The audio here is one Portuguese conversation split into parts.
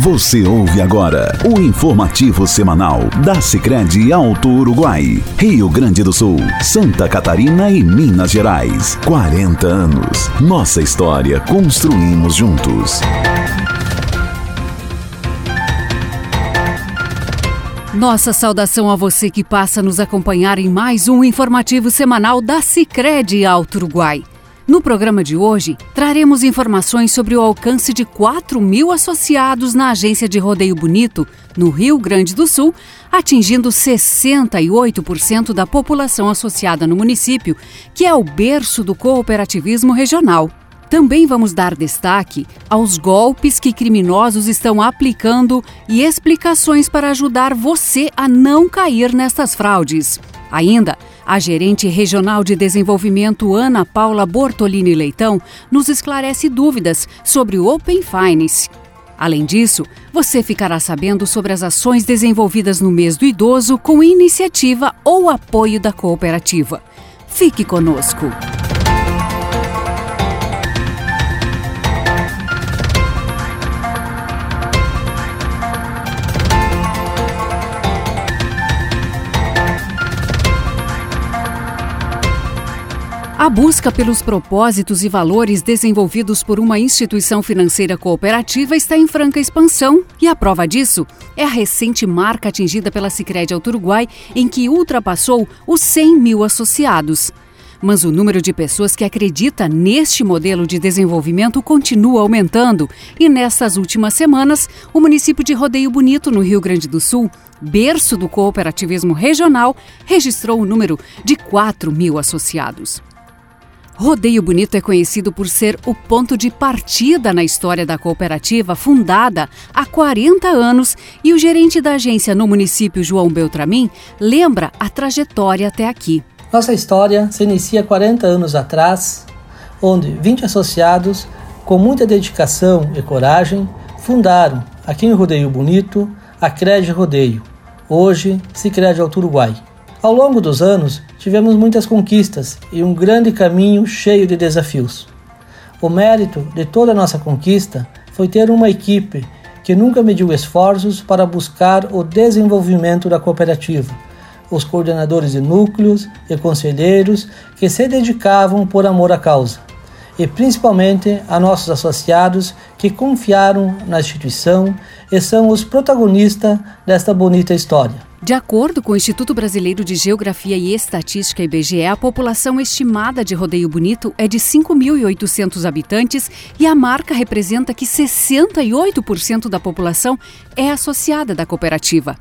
Você ouve agora o informativo semanal da Sicredi Alto Uruguai, Rio Grande do Sul, Santa Catarina e Minas Gerais. 40 anos. Nossa história construímos juntos. Nossa saudação a você que passa a nos acompanhar em mais um informativo semanal da Sicredi Alto Uruguai. No programa de hoje, traremos informações sobre o alcance de 4 mil associados na agência de rodeio bonito, no Rio Grande do Sul, atingindo 68% da população associada no município, que é o berço do cooperativismo regional. Também vamos dar destaque aos golpes que criminosos estão aplicando e explicações para ajudar você a não cair nestas fraudes. Ainda, a gerente regional de desenvolvimento Ana Paula Bortolini Leitão nos esclarece dúvidas sobre o Open Finance. Além disso, você ficará sabendo sobre as ações desenvolvidas no mês do idoso com iniciativa ou apoio da cooperativa. Fique conosco. A busca pelos propósitos e valores desenvolvidos por uma instituição financeira cooperativa está em franca expansão e a prova disso é a recente marca atingida pela Sicredi Alto Uruguai, em que ultrapassou os 100 mil associados. Mas o número de pessoas que acredita neste modelo de desenvolvimento continua aumentando e nessas últimas semanas, o município de Rodeio Bonito, no Rio Grande do Sul, berço do cooperativismo regional, registrou o número de 4 mil associados. Rodeio Bonito é conhecido por ser o ponto de partida na história da cooperativa fundada há 40 anos e o gerente da agência no município, João Beltramin, lembra a trajetória até aqui. Nossa história se inicia 40 anos atrás, onde 20 associados, com muita dedicação e coragem, fundaram, aqui em Rodeio Bonito, a CRED Rodeio, hoje Cicred Alto Uruguai. Ao longo dos anos, tivemos muitas conquistas e um grande caminho cheio de desafios. O mérito de toda a nossa conquista foi ter uma equipe que nunca mediu esforços para buscar o desenvolvimento da cooperativa, os coordenadores de núcleos e conselheiros que se dedicavam por amor à causa, e principalmente a nossos associados que confiaram na instituição e são os protagonistas desta bonita história. De acordo com o Instituto Brasileiro de Geografia e Estatística IBGE, a população estimada de Rodeio Bonito é de 5.800 habitantes e a marca representa que 68% da população é associada da cooperativa.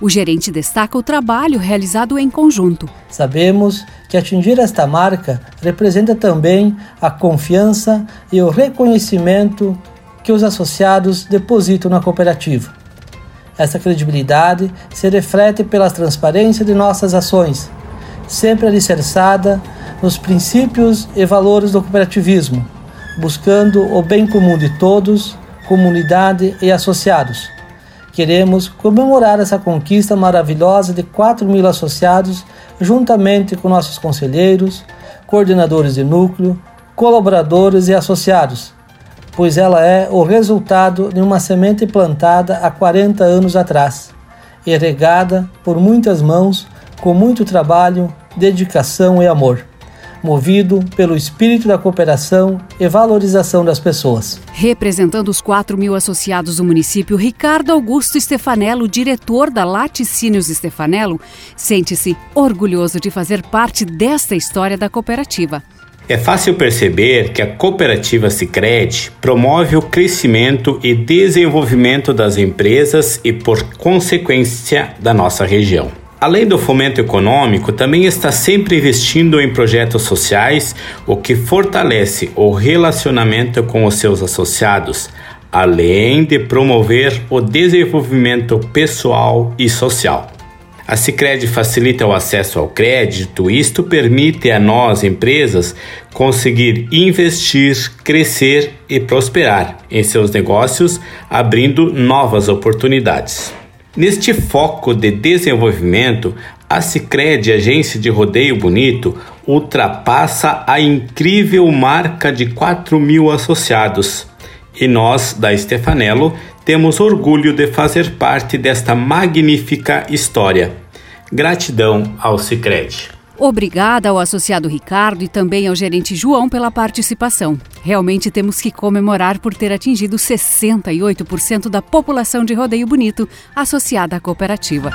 O gerente destaca o trabalho realizado em conjunto. Sabemos que atingir esta marca representa também a confiança e o reconhecimento que os associados depositam na cooperativa. Essa credibilidade se reflete pela transparência de nossas ações, sempre alicerçada nos princípios e valores do cooperativismo, buscando o bem comum de todos, comunidade e associados. Queremos comemorar essa conquista maravilhosa de 4 mil associados, juntamente com nossos conselheiros, coordenadores de núcleo, colaboradores e associados, pois ela é o resultado de uma semente plantada há 40 anos atrás e regada por muitas mãos com muito trabalho, dedicação e amor movido pelo espírito da cooperação e valorização das pessoas. Representando os 4 mil associados do município, Ricardo Augusto Stefanello, diretor da Laticínios Stefanello, sente-se orgulhoso de fazer parte desta história da cooperativa. É fácil perceber que a cooperativa Sicredi promove o crescimento e desenvolvimento das empresas e, por consequência, da nossa região. Além do fomento econômico, também está sempre investindo em projetos sociais, o que fortalece o relacionamento com os seus associados, além de promover o desenvolvimento pessoal e social. A Sicredi facilita o acesso ao crédito, isto permite a nós, empresas, conseguir investir, crescer e prosperar em seus negócios, abrindo novas oportunidades. Neste foco de desenvolvimento, a Sicredi Agência de Rodeio Bonito ultrapassa a incrível marca de 4 mil associados E nós, da Stefanello, temos orgulho de fazer parte desta magnífica história. Gratidão ao Cicred. Obrigada ao associado Ricardo e também ao gerente João pela participação. Realmente temos que comemorar por ter atingido 68% da população de Rodeio Bonito associada à cooperativa.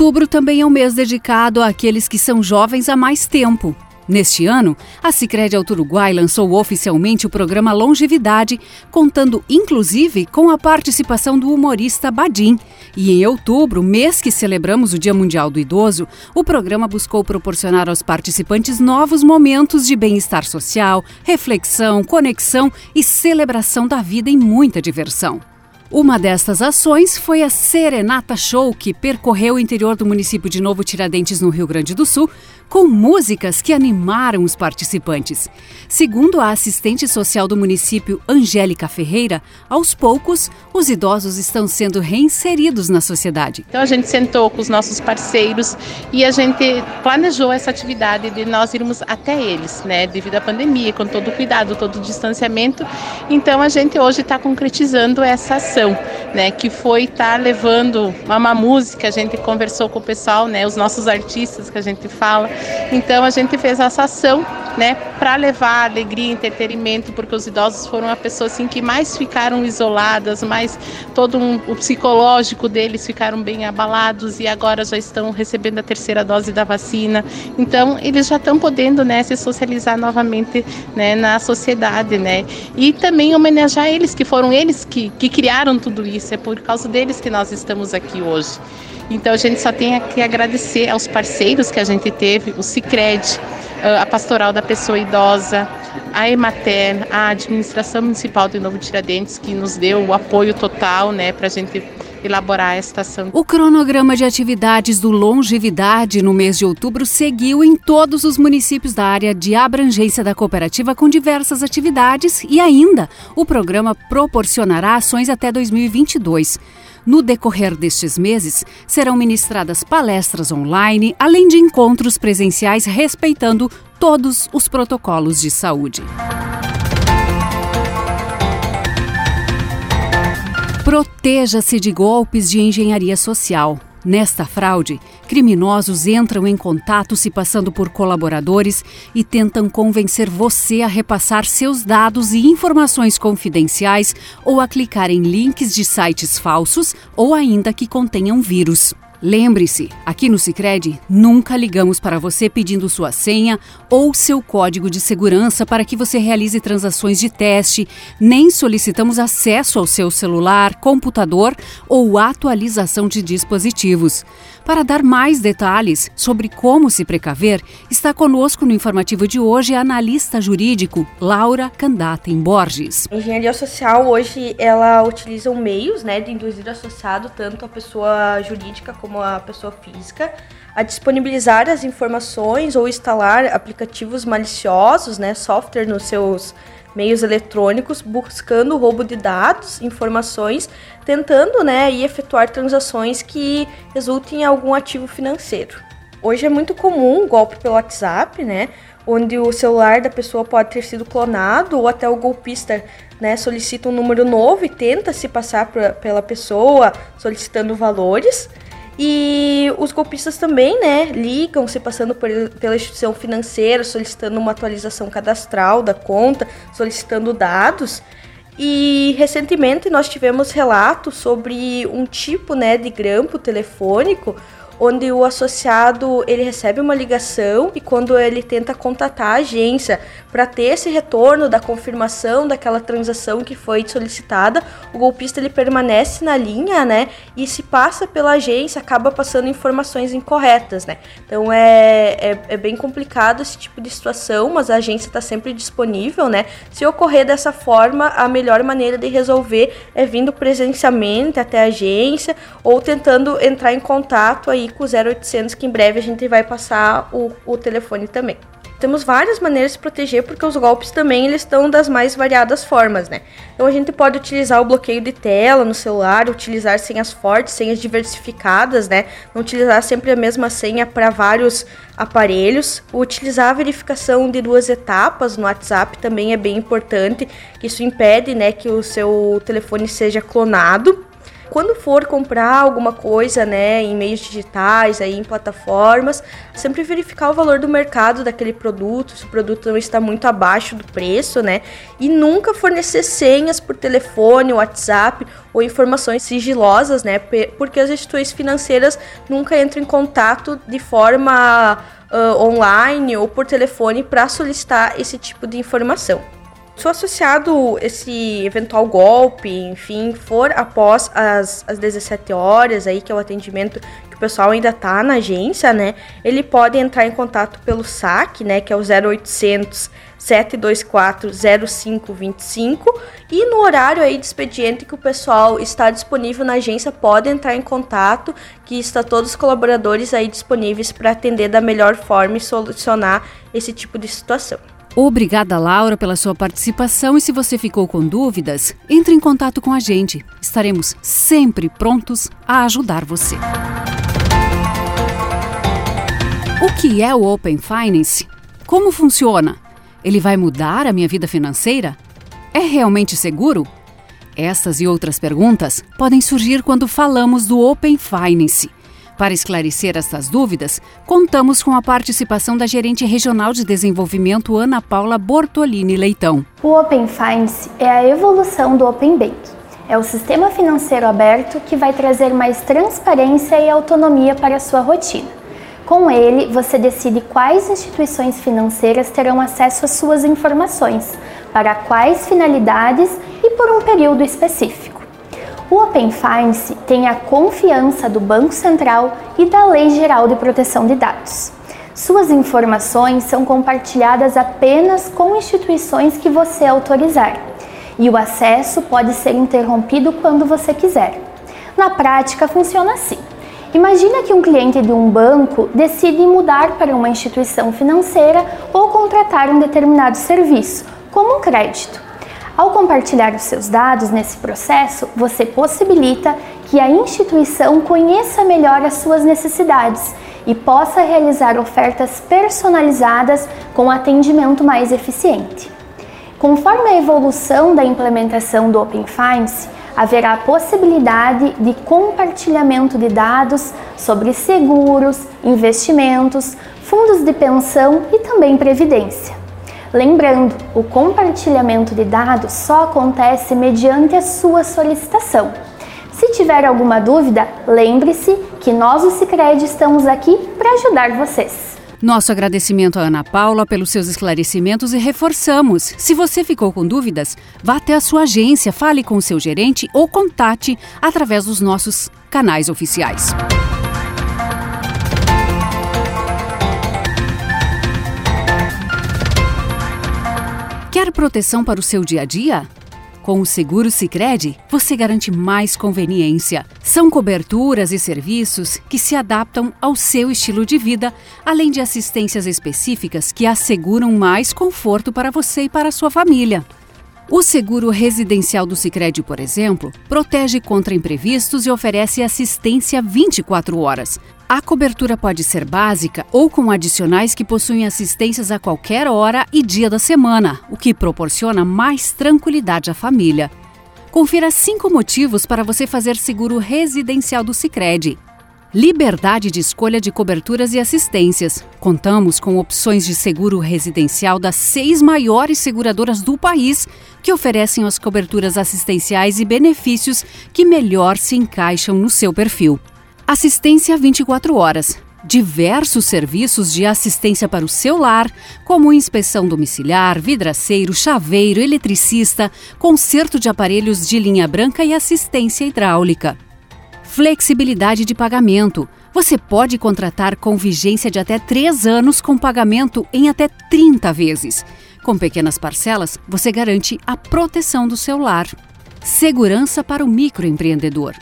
Outubro também é um mês dedicado àqueles que são jovens há mais tempo. Neste ano, a Sicredi Alto Uruguai lançou oficialmente o programa Longevidade, contando inclusive com a participação do humorista Badim. E em outubro, mês que celebramos o Dia Mundial do Idoso, o programa buscou proporcionar aos participantes novos momentos de bem-estar social, reflexão, conexão e celebração da vida e muita diversão. Uma destas ações foi a Serenata Show, que percorreu o interior do município de Novo Tiradentes, no Rio Grande do Sul, com músicas que animaram os participantes. Segundo a assistente social do município, Angélica Ferreira, aos poucos, os idosos estão sendo reinseridos na sociedade. Então a gente sentou com os nossos parceiros e a gente planejou essa atividade de nós irmos até eles, né, devido à pandemia, com todo o cuidado, todo o distanciamento. Então a gente hoje está concretizando essa ação, né, que foi estar tá levando uma música, a gente conversou com o pessoal, né, os nossos artistas que a gente fala, então a gente fez essa ação, né, para levar alegria, entretenimento, porque os idosos foram a pessoa assim que mais ficaram isoladas, mais todo um, o psicológico deles ficaram bem abalados e agora já estão recebendo a terceira dose da vacina. Então eles já estão podendo, né, se socializar novamente, né, na sociedade, né? E também homenagear eles que foram eles que, que criaram tudo isso. É por causa deles que nós estamos aqui hoje. Então a gente só tem que agradecer aos parceiros que a gente teve, o Cicred, a Pastoral da Pessoa Idosa, a Emater, a Administração Municipal de Novo Tiradentes, que nos deu o apoio total né, para a gente elaborar esta ação. O cronograma de atividades do Longevidade no mês de outubro seguiu em todos os municípios da área de abrangência da cooperativa com diversas atividades e ainda o programa proporcionará ações até 2022. No decorrer destes meses, serão ministradas palestras online, além de encontros presenciais respeitando todos os protocolos de saúde. Proteja-se de golpes de engenharia social. Nesta fraude, criminosos entram em contato se passando por colaboradores e tentam convencer você a repassar seus dados e informações confidenciais ou a clicar em links de sites falsos ou ainda que contenham vírus. Lembre-se, aqui no Sicredi nunca ligamos para você pedindo sua senha ou seu código de segurança para que você realize transações de teste, nem solicitamos acesso ao seu celular, computador ou atualização de dispositivos. Para dar mais detalhes sobre como se precaver, está conosco no informativo de hoje a analista jurídico Laura Candatem Borges. A engenharia social hoje ela utiliza meios né, de induzir associado tanto a pessoa jurídica como a pessoa física a disponibilizar as informações ou instalar aplicativos maliciosos, né, software nos seus meios eletrônicos, buscando roubo de dados, informações, tentando né, efetuar transações que resultem em algum ativo financeiro. Hoje é muito comum o golpe pelo WhatsApp, né, onde o celular da pessoa pode ter sido clonado ou até o golpista né, solicita um número novo e tenta se passar pra, pela pessoa solicitando valores. E os golpistas também, né, ligam se passando por, pela instituição financeira, solicitando uma atualização cadastral da conta, solicitando dados. E recentemente nós tivemos relatos sobre um tipo, né, de grampo telefônico onde o associado ele recebe uma ligação e quando ele tenta contatar a agência para ter esse retorno da confirmação daquela transação que foi solicitada, o golpista ele permanece na linha, né, e se passa pela agência acaba passando informações incorretas, né. Então é, é, é bem complicado esse tipo de situação, mas a agência está sempre disponível, né. Se ocorrer dessa forma, a melhor maneira de resolver é vindo presencialmente até a agência ou tentando entrar em contato aí com o 0800, que em breve a gente vai passar o, o telefone também. Temos várias maneiras de se proteger porque os golpes também eles estão das mais variadas formas, né? Então a gente pode utilizar o bloqueio de tela no celular, utilizar senhas fortes, senhas diversificadas, né? Não utilizar sempre a mesma senha para vários aparelhos. Utilizar a verificação de duas etapas no WhatsApp também é bem importante, isso impede, né, que o seu telefone seja clonado. Quando for comprar alguma coisa, né, em meios digitais, aí em plataformas, sempre verificar o valor do mercado daquele produto, se o produto não está muito abaixo do preço, né? E nunca fornecer senhas por telefone, WhatsApp ou informações sigilosas, né? Porque as instituições financeiras nunca entram em contato de forma uh, online ou por telefone para solicitar esse tipo de informação. Se o associado, esse eventual golpe, enfim, for após as, as 17 horas, aí que é o atendimento que o pessoal ainda tá na agência, né? Ele pode entrar em contato pelo SAC, né? Que é o 0800 724 0525 e no horário aí de expediente que o pessoal está disponível na agência pode entrar em contato que está todos os colaboradores aí disponíveis para atender da melhor forma e solucionar esse tipo de situação. Obrigada, Laura, pela sua participação e se você ficou com dúvidas, entre em contato com a gente. Estaremos sempre prontos a ajudar você. O que é o Open Finance? Como funciona? Ele vai mudar a minha vida financeira? É realmente seguro? Essas e outras perguntas podem surgir quando falamos do Open Finance. Para esclarecer essas dúvidas, contamos com a participação da gerente regional de desenvolvimento Ana Paula Bortolini Leitão. O Open Finance é a evolução do Open Bank. É o sistema financeiro aberto que vai trazer mais transparência e autonomia para a sua rotina. Com ele, você decide quais instituições financeiras terão acesso às suas informações, para quais finalidades e por um período específico. O Open Finance tem a confiança do Banco Central e da Lei Geral de Proteção de Dados. Suas informações são compartilhadas apenas com instituições que você autorizar, e o acesso pode ser interrompido quando você quiser. Na prática, funciona assim. Imagina que um cliente de um banco decide mudar para uma instituição financeira ou contratar um determinado serviço, como um crédito. Ao compartilhar os seus dados nesse processo, você possibilita que a instituição conheça melhor as suas necessidades e possa realizar ofertas personalizadas com atendimento mais eficiente. Conforme a evolução da implementação do Open Finance, haverá a possibilidade de compartilhamento de dados sobre seguros, investimentos, fundos de pensão e também previdência. Lembrando, o compartilhamento de dados só acontece mediante a sua solicitação. Se tiver alguma dúvida, lembre-se que nós, o Cicred, estamos aqui para ajudar vocês. Nosso agradecimento a Ana Paula pelos seus esclarecimentos e reforçamos: se você ficou com dúvidas, vá até a sua agência, fale com o seu gerente ou contate através dos nossos canais oficiais. Quer proteção para o seu dia a dia? Com o seguro Sicredi, você garante mais conveniência. São coberturas e serviços que se adaptam ao seu estilo de vida, além de assistências específicas que asseguram mais conforto para você e para a sua família. O seguro residencial do Sicredi, por exemplo, protege contra imprevistos e oferece assistência 24 horas. A cobertura pode ser básica ou com adicionais que possuem assistências a qualquer hora e dia da semana, o que proporciona mais tranquilidade à família. Confira cinco motivos para você fazer seguro residencial do Sicredi. Liberdade de escolha de coberturas e assistências. Contamos com opções de seguro residencial das seis maiores seguradoras do país, que oferecem as coberturas assistenciais e benefícios que melhor se encaixam no seu perfil. Assistência 24 horas. Diversos serviços de assistência para o seu lar, como inspeção domiciliar, vidraceiro, chaveiro, eletricista, conserto de aparelhos de linha branca e assistência hidráulica. Flexibilidade de pagamento. Você pode contratar com vigência de até 3 anos com pagamento em até 30 vezes. Com pequenas parcelas, você garante a proteção do seu lar. Segurança para o microempreendedor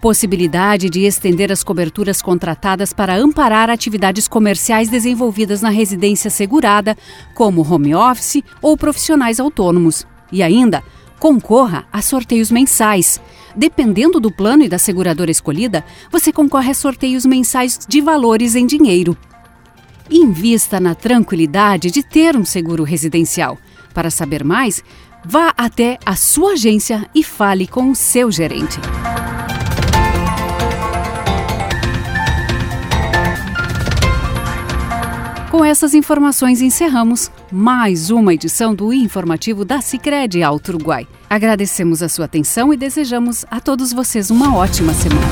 possibilidade de estender as coberturas contratadas para amparar atividades comerciais desenvolvidas na residência segurada, como home office ou profissionais autônomos. E ainda, concorra a sorteios mensais. Dependendo do plano e da seguradora escolhida, você concorre a sorteios mensais de valores em dinheiro. Invista na tranquilidade de ter um seguro residencial. Para saber mais, vá até a sua agência e fale com o seu gerente. Com essas informações encerramos mais uma edição do informativo da Sicredi Alto Uruguai. Agradecemos a sua atenção e desejamos a todos vocês uma ótima semana.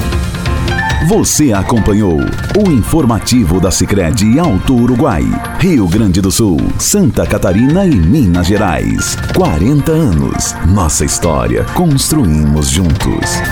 Você acompanhou o informativo da Sicredi Alto Uruguai, Rio Grande do Sul, Santa Catarina e Minas Gerais. 40 anos. Nossa história construímos juntos.